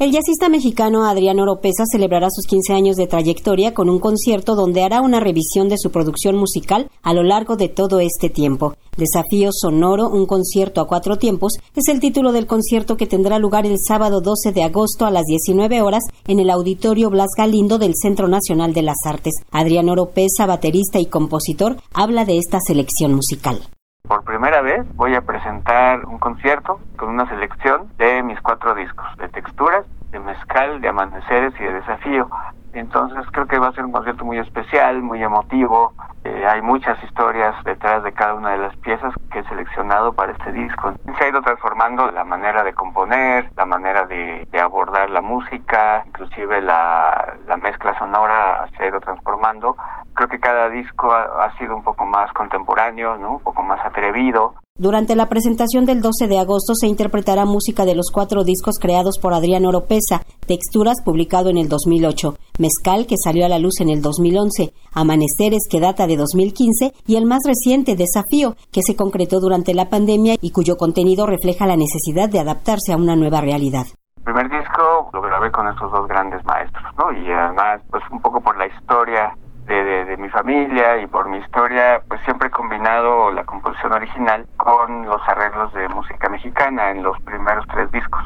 El jazzista mexicano Adrián Oropesa celebrará sus 15 años de trayectoria con un concierto donde hará una revisión de su producción musical a lo largo de todo este tiempo. Desafío Sonoro, un concierto a cuatro tiempos, es el título del concierto que tendrá lugar el sábado 12 de agosto a las 19 horas en el Auditorio Blas Galindo del Centro Nacional de las Artes. Adrián Oropesa, baterista y compositor, habla de esta selección musical. Por primera vez voy a presentar un concierto con una selección de mis cuatro discos, de texturas, de mezcal, de amaneceres y de desafío. Entonces creo que va a ser un concierto muy especial, muy emotivo. Eh, hay muchas historias detrás de cada una de las piezas que he seleccionado para este disco. Se ha ido transformando la manera de componer, la manera de, abordar la música, inclusive la, la, mezcla sonora se ha ido transformando. Creo que cada disco ha, ha sido un poco más contemporáneo, ¿no? un poco más atrevido. Durante la presentación del 12 de agosto se interpretará música de los cuatro discos creados por Adrián Oropesa, Texturas publicado en el 2008, Mezcal que salió a la luz en el 2011, Amaneceres que data de 2015 y el más reciente Desafío que se concretó durante la pandemia y cuyo contenido refleja la necesidad de adaptarse a una nueva realidad. El primer disco lo grabé con estos dos grandes maestros, ¿no? Y además, pues un poco por la historia de, mi familia y por mi historia, pues siempre he combinado la composición original con los arreglos de música mexicana en los primeros tres discos.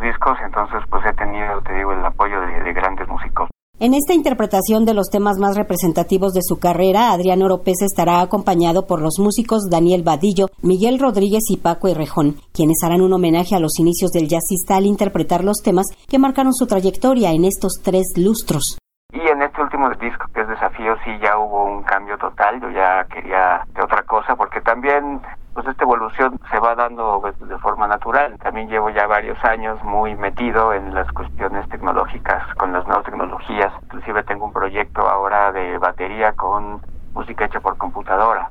Discos, entonces pues he tenido, te digo, el apoyo de, grandes músicos. En esta interpretación de los temas más representativos de su carrera, Adrián Oropesa estará acompañado por los músicos Daniel Vadillo, Miguel Rodríguez y Paco Herrejón, quienes harán un homenaje a los inicios del jazzista al interpretar los temas que marcaron su trayectoria en estos tres lustros. Y en este último disco que es Desafío sí ya hubo un cambio total, yo ya quería de otra cosa porque también pues esta evolución se va dando de forma natural. También llevo ya varios años muy metido en las cuestiones tecnológicas, con las nuevas tecnologías. Inclusive tengo un proyecto ahora de batería con música hecha por computadora.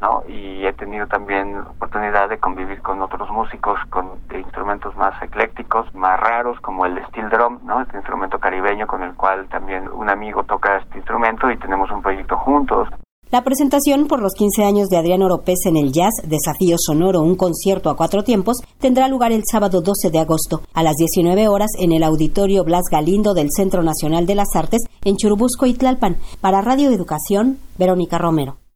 ¿no? Y he tenido también oportunidad de convivir con otros músicos con instrumentos más eclécticos, más raros, como el steel drum, ¿no? Este instrumento caribeño con el cual también un amigo toca este instrumento y tenemos un proyecto juntos. La presentación por los 15 años de Adrián Oropés en el Jazz Desafío Sonoro, un concierto a cuatro tiempos, tendrá lugar el sábado 12 de agosto a las 19 horas en el Auditorio Blas Galindo del Centro Nacional de las Artes en Churubusco y Tlalpan. Para Radio Educación, Verónica Romero.